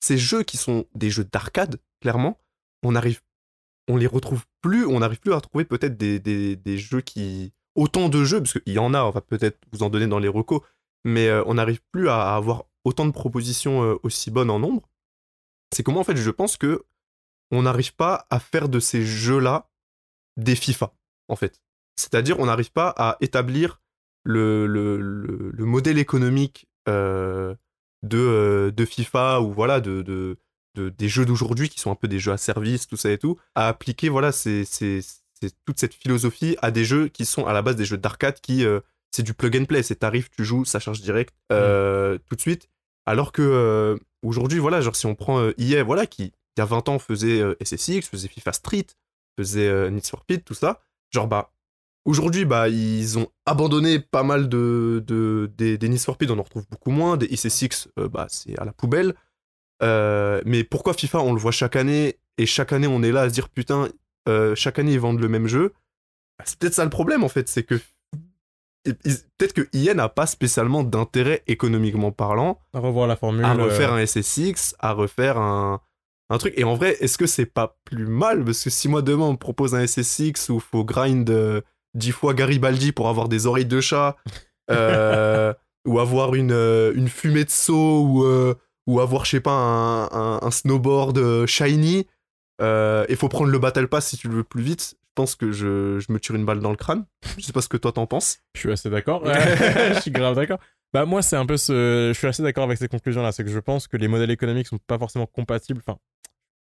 [SPEAKER 3] ces jeux qui sont des jeux d'arcade, clairement, on arrive, on les retrouve plus, on n'arrive plus à trouver peut-être des, jeux qui. Autant de jeux, parce qu'il y en a, on va peut-être vous en donner dans les recos, mais euh, on n'arrive plus à avoir autant de propositions euh, aussi bonnes en nombre. C'est comment en fait je pense que on n'arrive pas à faire de ces jeux-là des FIFA, en fait. C'est-à-dire, on n'arrive pas à établir le, le, le, le modèle économique euh, de, FIFA ou voilà, de, de- des jeux d'aujourd'hui qui sont un peu des jeux à service, tout ça et tout, à appliquer voilà, c'est toute cette philosophie à des jeux qui sont à la base des jeux d'arcade qui. euh, c'est du plug and play, c'est t'arrives, tu joues, ça charge direct euh, tout de suite. Alors que euh, aujourd'hui, voilà, genre si on prend EA, voilà, qui il y a 20 ans faisait SSX, faisait FIFA Street, faisait Need for Speed, tout ça, genre bah aujourd'hui bah ils ont abandonné pas mal de, de des, des Need for Speed, on en retrouve beaucoup moins, des SSX euh, bah c'est à la poubelle. Euh, mais pourquoi FIFA on le voit chaque année et chaque année on est là à se dire putain euh, chaque année ils vendent le même jeu? Bah, c'est peut-être ça le problème en fait, c'est que peut-être que EA n'a pas spécialement d'intérêt économiquement parlant
[SPEAKER 4] À revoir la formule.
[SPEAKER 3] à refaire
[SPEAKER 4] euh,
[SPEAKER 3] un SSX, à refaire un, un truc. Et en vrai, est-ce que c'est pas plus mal? Parce que si moi demain on me propose un SSX où faut grind euh, 10 fois Garibaldi pour avoir des oreilles de chat, euh, [LAUGHS] ou avoir une, euh, une fumée de saut, ou, ou avoir, je sais pas, un, un- un snowboard euh, shiny, il faut prendre le Battle Pass si tu le veux plus vite. Je pense que je, je me tire une balle dans le crâne. Je sais pas ce que toi t'en penses.
[SPEAKER 4] Je suis assez d'accord. [LAUGHS] je suis grave d'accord. Bah moi c'est un peu ce, je suis assez d'accord avec ces conclusions là, c'est que je pense que les modèles économiques sont pas forcément compatibles. Enfin,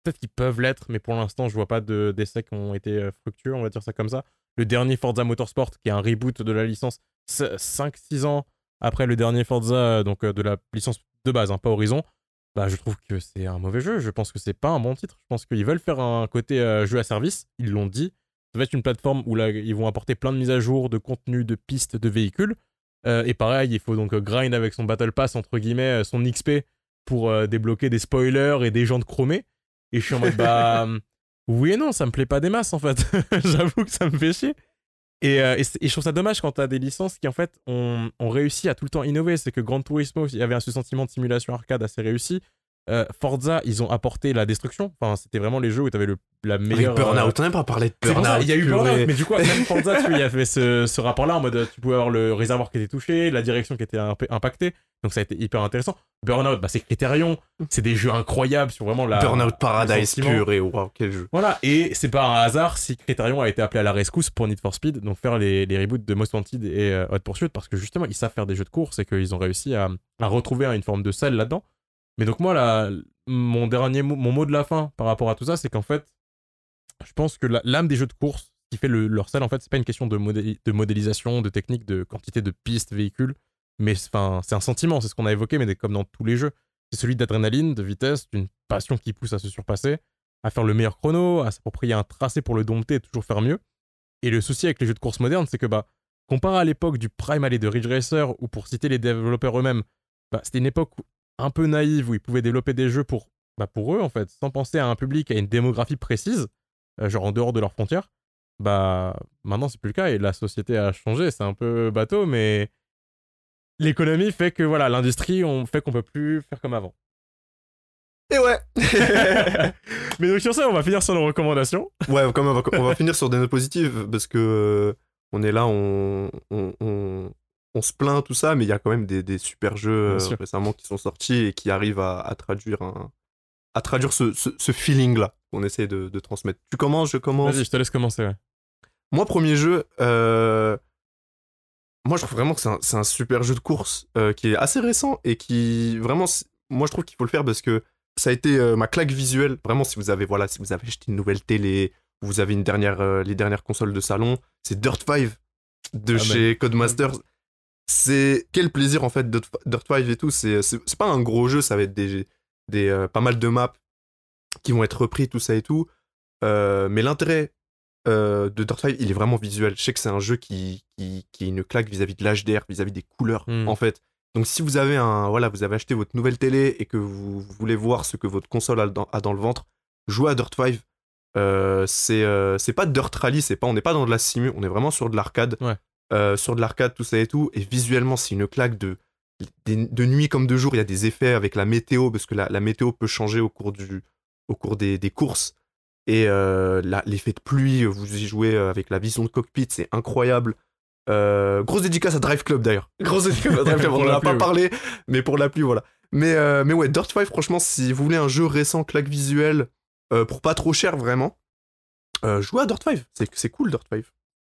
[SPEAKER 4] peut-être qu'ils peuvent l'être, mais pour l'instant je vois pas de- d'essais qui ont été euh, fructueux, on va dire ça comme ça. Le dernier Forza Motorsport, qui est un reboot de la licence 5-6 ans après le dernier Forza, euh, donc euh, de la licence de base, hein, pas Horizon. Bah, je trouve que c'est un mauvais jeu. Je pense que c'est pas un bon titre. Je pense qu'ils veulent faire un côté euh, jeu à service. Ils l'ont dit. Ça va être une plateforme où là, ils vont apporter plein de mises à jour, de contenu, de pistes, de véhicules. Euh, et pareil, il faut donc euh, grind avec son Battle Pass, entre guillemets, son XP pour débloquer des spoilers et des jantes chromées. Et je suis en mode, bah, [LAUGHS] oui et non, ça me plaît pas des masses en fait. [LAUGHS] J'avoue que ça me fait chier. Et, euh, et, je trouve ça dommage quand t'as des licences qui en fait ont, réussi à tout le temps innover. C'est que Gran Turismo, il y avait ce sentiment de simulation arcade assez réussi. Euh, Forza, ils ont apporté la destruction. Enfin, c'était vraiment les jeux où t'avais le, la meilleure.
[SPEAKER 3] Avec
[SPEAKER 4] euh,
[SPEAKER 3] Burnout, on n'a pas parlé de Burnout.
[SPEAKER 4] il y a eu. Burnout, mais du coup, [LAUGHS] même Forza, tu il y avait ce, ce rapport-là en mode tu pouvais avoir le réservoir qui était touché, la direction qui était imp- impactée, donc ça a été hyper intéressant. Burnout, bah, c'est Criterion, c'est des jeux incroyables sur vraiment la.
[SPEAKER 3] Burnout Paradise pur et waouh, quel jeu.
[SPEAKER 4] Voilà, et c'est pas un hasard si Criterion a été appelé à la rescousse pour Need for Speed, donc faire les, les reboots de Most Wanted et euh, Hot Pursuit, parce que justement, ils savent faire des jeux de course et qu'ils ont réussi à, à retrouver une forme de sel là-dedans. Mais donc, moi, là, mon dernier mot, mon mot de la fin par rapport à tout ça, c'est qu'en fait, je pense que la- l'âme des jeux de course, qui fait le- leur sel, en fait, c'est pas une question de, modé- de modélisation, de technique, de quantité de pistes, véhicules, mais c'est- un sentiment, c'est ce qu'on a évoqué, mais comme dans tous les jeux. C'est celui d'adrénaline, de vitesse, d'une passion qui pousse à se surpasser, à faire le meilleur chrono, à s'approprier un tracé pour le dompter et toujours faire mieux. Et le souci avec les jeux de course modernes, c'est que, bah, comparé à l'époque du Prime Alley de Ridge Racer, ou pour citer les développeurs eux-mêmes, bah, c'était une époque un peu naïve où ils pouvaient développer des jeux pour, bah, pour eux, en fait, sans penser à un public, à une démographie précise, euh, genre en dehors de leurs frontières. Bah, maintenant, c'est plus le cas et la société a changé. C'est un peu bateau, mais l'économie fait que, voilà, l'industrie, on fait qu'on peut plus faire comme avant.
[SPEAKER 3] Et ouais [LAUGHS] [LAUGHS]
[SPEAKER 4] mais donc, sur ça, on va finir sur nos recommandations.
[SPEAKER 3] Ouais, quand même, on va, on va finir sur des notes positives parce que euh, on est là, on, on, on, on se plaint, tout ça, mais il y a quand même des, des super jeux euh, récemment qui sont sortis et qui arrivent à, à traduire, un, à traduire ce, ce, ce feeling-là qu'on essaie de, de transmettre. Tu commences, je commence.
[SPEAKER 4] Vas-y, je te laisse commencer. ouais.
[SPEAKER 3] Moi, premier jeu, euh, moi je trouve vraiment que c'est un, un super jeu de course euh, qui est assez récent et qui vraiment, moi je trouve qu'il faut le faire parce que ça a été ma claque visuelle. Vraiment, si vous avez voilà, si vous avez acheté une nouvelle télé, vous avez une dernière, les dernières consoles de salon, c'est Dirt 5 de
[SPEAKER 4] Ah,
[SPEAKER 3] chez Codemasters. C'est quel plaisir en fait Dirt Dirt 5 et tout. C'est pas un gros jeu, ça va être des, des euh, pas mal de maps qui vont être repris, tout ça et tout. Euh, mais l'intérêt euh, de Dirt 5, il est vraiment visuel. Je sais que c'est un jeu qui, qui, qui est une claque vis-à-vis de l'HDR, vis-à-vis des couleurs,
[SPEAKER 4] Mm.
[SPEAKER 3] en fait. Donc si vous avez un, voilà, vous avez acheté votre nouvelle télé et que vous, vous voulez voir ce que votre console a dans, a dans le ventre, jouez à Dirt 5. Euh, c'est euh, c'est pas Dirt Rally, c'est pas, on n'est pas dans de la simu, on est vraiment sur de l'arcade.
[SPEAKER 4] Ouais.
[SPEAKER 3] Euh, sur de l'arcade, tout ça et tout. Et visuellement, c'est une claque de, de nuit comme de jour. Il y a des effets avec la météo, parce que la, la météo peut changer au cours, du, au cours des, des courses. Et euh, l'effet de pluie, vous y jouez euh, avec la vision de cockpit, c'est incroyable. Euh, grosse dédicace à Drive Club d'ailleurs. [LAUGHS] Grosse dédicace à Drive [LAUGHS] Club, on en
[SPEAKER 4] la
[SPEAKER 3] a pas
[SPEAKER 4] ouais.
[SPEAKER 3] parlé, mais pour la pluie, voilà. Mais, euh, mais ouais, Dirt 5, franchement, si vous voulez un jeu récent, claque visuelle, pour pas trop cher vraiment, jouez à Dirt 5. C'est, c'est cool Dirt 5.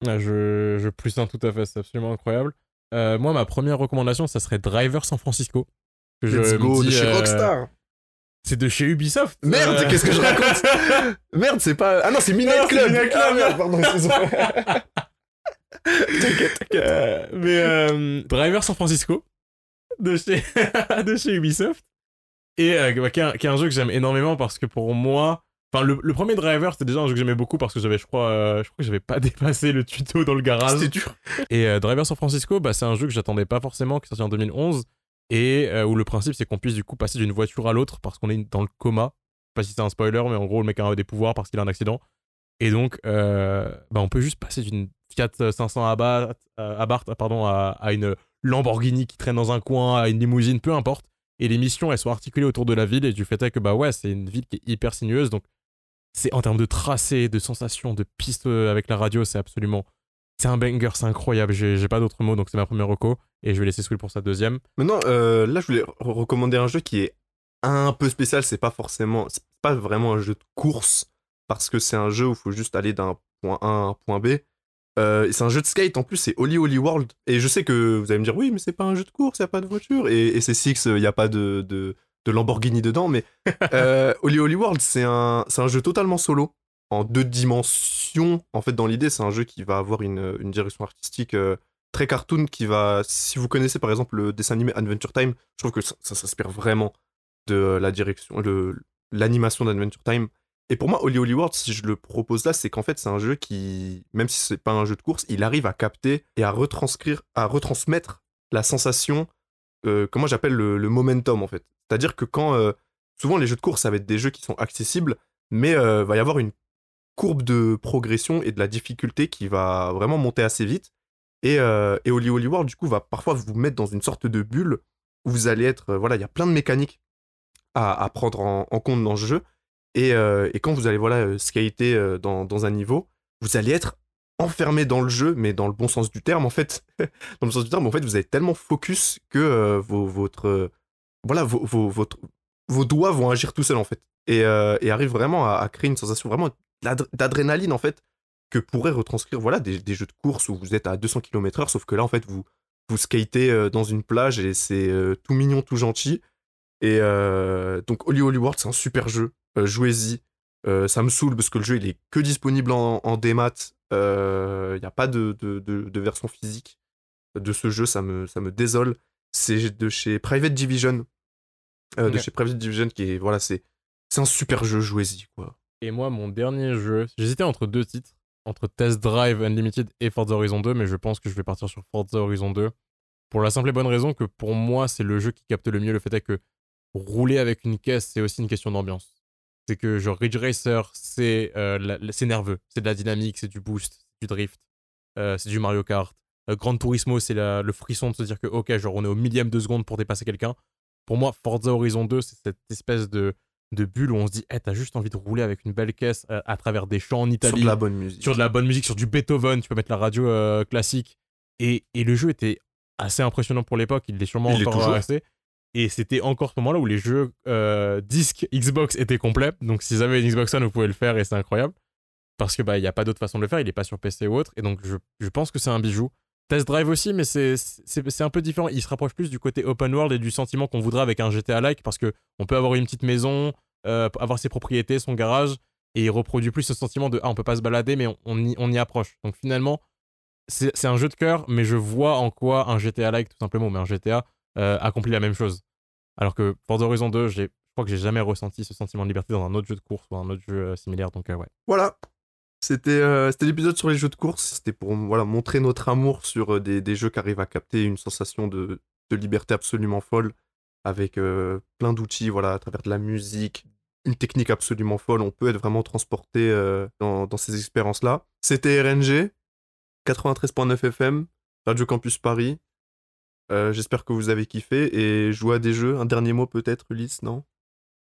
[SPEAKER 4] Ah, je, je plus un tout à fait, c'est absolument incroyable. Euh, moi, ma première recommandation, ça serait Driver San Francisco. Que
[SPEAKER 3] Let's go, de chez
[SPEAKER 4] euh,
[SPEAKER 3] Rockstar.
[SPEAKER 4] C'est de chez Ubisoft.
[SPEAKER 3] Merde,
[SPEAKER 4] Euh,
[SPEAKER 3] qu'est-ce que je raconte [LAUGHS] Merde, c'est pas. Ah non, c'est Midnight
[SPEAKER 4] Non, c'est
[SPEAKER 3] Club.
[SPEAKER 4] Midnight Club.
[SPEAKER 3] Ah merde, pardon, [LAUGHS] t'inquiète, t'inquiète.
[SPEAKER 4] Mais euh, Driver San Francisco de chez, [LAUGHS] de chez Ubisoft. Et euh, bah, qui, est un, qui est un jeu que j'aime énormément parce que pour moi. Enfin, le, le premier Driver, c'était déjà un jeu que j'aimais beaucoup parce que j'avais, je crois, euh, je crois que j'avais pas [LAUGHS] dépassé le tuto dans le garage.
[SPEAKER 3] C'était dur. [LAUGHS]
[SPEAKER 4] Et euh, Driver San Francisco, bah, c'est un jeu que j'attendais pas forcément, qui est sorti en 2011, et euh, où le principe c'est qu'on puisse du coup passer d'une voiture à l'autre parce qu'on est dans le coma. Je sais pas si c'est un spoiler, mais en gros le mec a des pouvoirs parce qu'il a un accident. Et donc, euh, bah, on peut juste passer d'une Fiat 500 Abarth, Abarth, pardon, à, à une Lamborghini qui traîne dans un coin, à une limousine, peu importe. Et les missions, elles sont articulées autour de la ville et du fait est que bah ouais, c'est une ville qui est hyper sinueuse, donc c'est en termes de tracé, de sensations, de pistes euh, avec la radio, c'est absolument c'est un banger, c'est incroyable. J'ai pas d'autres mots, donc c'est ma première reco. Et je vais laisser Squill pour sa deuxième.
[SPEAKER 3] Maintenant, euh, là, je voulais re- recommander un jeu qui est un peu spécial. C'est pas forcément, c'est pas vraiment un jeu de course parce que c'est un jeu où il faut juste aller d'un point A à un point B. Euh, c'est un jeu de skate en plus, c'est Holy Holy World. Et je sais que vous allez me dire, oui, mais c'est pas un jeu de course, y a pas de voiture. Et, et c'est Six, il a pas de, de Lamborghini dedans. Mais [LAUGHS] euh, Holy Holy World, c'est un, un jeu totalement solo, en deux dimensions. En fait, dans l'idée, c'est un jeu qui va avoir une, une direction artistique euh, très cartoon qui va. Si vous connaissez par exemple le dessin animé Adventure Time, je trouve que ça, ça s'inspire vraiment de la direction, l'animation d'Adventure Time. Et pour moi, Holy Holy World, si je le propose là, c'est qu'en fait, c'est un jeu qui, même si c'est pas un jeu de course, il arrive à capter et à retranscrire, à retransmettre la sensation, euh, moi j'appelle le, momentum en fait. C'est-à-dire que quand, euh, souvent les jeux de course, ça va être des jeux qui sont accessibles, mais euh, va y avoir une courbe de progression et de la difficulté qui va vraiment monter assez vite. Et, euh, et Holy Holy World, du coup, va parfois vous mettre dans une sorte de bulle où vous allez être. voilà, il y a plein de mécaniques à, à prendre en, compte dans ce jeu. Et, et quand vous allez voilà, skater dans un niveau, vous allez être enfermé dans le jeu, mais dans le bon sens du terme, en fait. [LAUGHS] dans le sens du terme, en fait, vous êtes tellement focus que euh, vos, votre, euh, voilà, vos, vos, votre, vos doigts vont agir tout seuls, en fait. Et, euh, et vraiment à, créer une sensation vraiment d'adr- d'adrénaline, en fait, que pourrait retranscrire voilà, des, des jeux de course où vous êtes à 200 km/h, sauf que là, en fait, vous, vous skatez euh, dans une plage et c'est tout mignon, tout gentil. Et donc, Holy Holy World, c'est un super jeu. Jouez-y. Ça me saoule parce que le jeu, il est que disponible en, en démat. Il n'y a pas de, de, de- de version physique de ce jeu. Ça me, ça me désole. C'est de chez Private Division. Euh, de
[SPEAKER 4] Ok.
[SPEAKER 3] chez Private Division qui est. Voilà, c'est c'est un super jeu. Jouez-y, quoi.
[SPEAKER 4] Et moi, mon dernier jeu, j'hésitais entre deux titres, entre Test Drive Unlimited et Forza Horizon 2, mais je pense que je vais partir sur Forza Horizon 2. Pour la simple et bonne raison que pour moi, c'est le jeu qui capte le mieux le fait est que rouler avec une caisse, c'est aussi une question d'ambiance. C'est que genre Ridge Racer, c'est euh, c'est nerveux, c'est de la dynamique, c'est du boost, du drift, euh, c'est du Mario Kart. Euh, Gran Turismo, c'est le frisson de se dire que ok, genre on est au millième de seconde pour dépasser quelqu'un. Pour moi, Forza Horizon 2, c'est cette espèce de, de bulle où on se dit, hey, t'as juste envie de rouler avec une belle caisse à travers des champs en
[SPEAKER 3] Sur
[SPEAKER 4] Italie,
[SPEAKER 3] de la bonne musique.
[SPEAKER 4] sur de la bonne musique, sur du Beethoven, tu peux mettre la radio euh, classique. Et, et le jeu était assez impressionnant pour l'époque, il l'est sûrement
[SPEAKER 3] Il
[SPEAKER 4] encore
[SPEAKER 3] toujours.
[SPEAKER 4] resté. Et c'était encore ce moment-là où les jeux euh, disques Xbox étaient complets. Donc si vous avez une Xbox One, vous pouvez le faire et c'est incroyable. Parce que bah n'y a pas d'autre façon de le faire, il n'est pas sur PC ou autre. Et donc je, je pense que c'est un bijou. Test Drive aussi, mais c'est- un peu différent. Il se rapproche plus du côté open world et du sentiment qu'on voudrait avec un GTA-like parce que on peut avoir une petite maison, euh, avoir ses propriétés, son garage, et il reproduit plus ce sentiment de ah on peut pas se balader mais on, y, on y approche. Donc finalement c'est c'est un jeu de cœur, mais je vois en quoi un GTA-like tout simplement, mais un GTA euh, accomplit la même chose. Alors que Forza Horizon 2, j'ai- je crois que j'ai jamais ressenti ce sentiment de liberté dans un autre jeu de course ou un autre jeu euh, similaire. Donc euh, ouais.
[SPEAKER 3] Voilà. C'était l'épisode sur les jeux de course. C'était pour voilà, montrer notre amour sur des, des jeux qui arrivent à capter une sensation de, de liberté absolument folle avec plein d'outils voilà, à travers de la musique, une technique absolument folle. On peut être vraiment transporté dans, dans ces expériences-là. C'était RNG, 93.9 FM, Radio Campus Paris. Euh, J'espère que vous avez kiffé et joué à des jeux. Un dernier mot peut-être, Ulysse, non?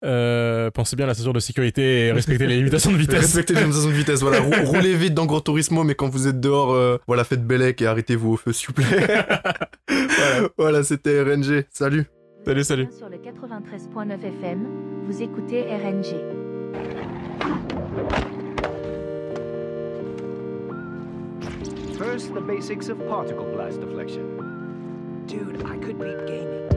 [SPEAKER 4] Euh, pensez bien à la censure de sécurité et [LAUGHS] respectez les limitations de vitesse.
[SPEAKER 3] Respectez les limitations de vitesse, voilà. Rou- [LAUGHS] roulez vite dans Gran Turismo, mais quand vous êtes dehors, euh, voilà, faites bellec et arrêtez-vous au feu, s'il vous plaît. [LAUGHS] voilà, voilà c'était RNG. Salut.
[SPEAKER 4] salut, salut.
[SPEAKER 1] Sur le 93.9 FM, vous écoutez RNG.
[SPEAKER 2] First, the basics of particle blast deflection. Dude, I could beat gaming.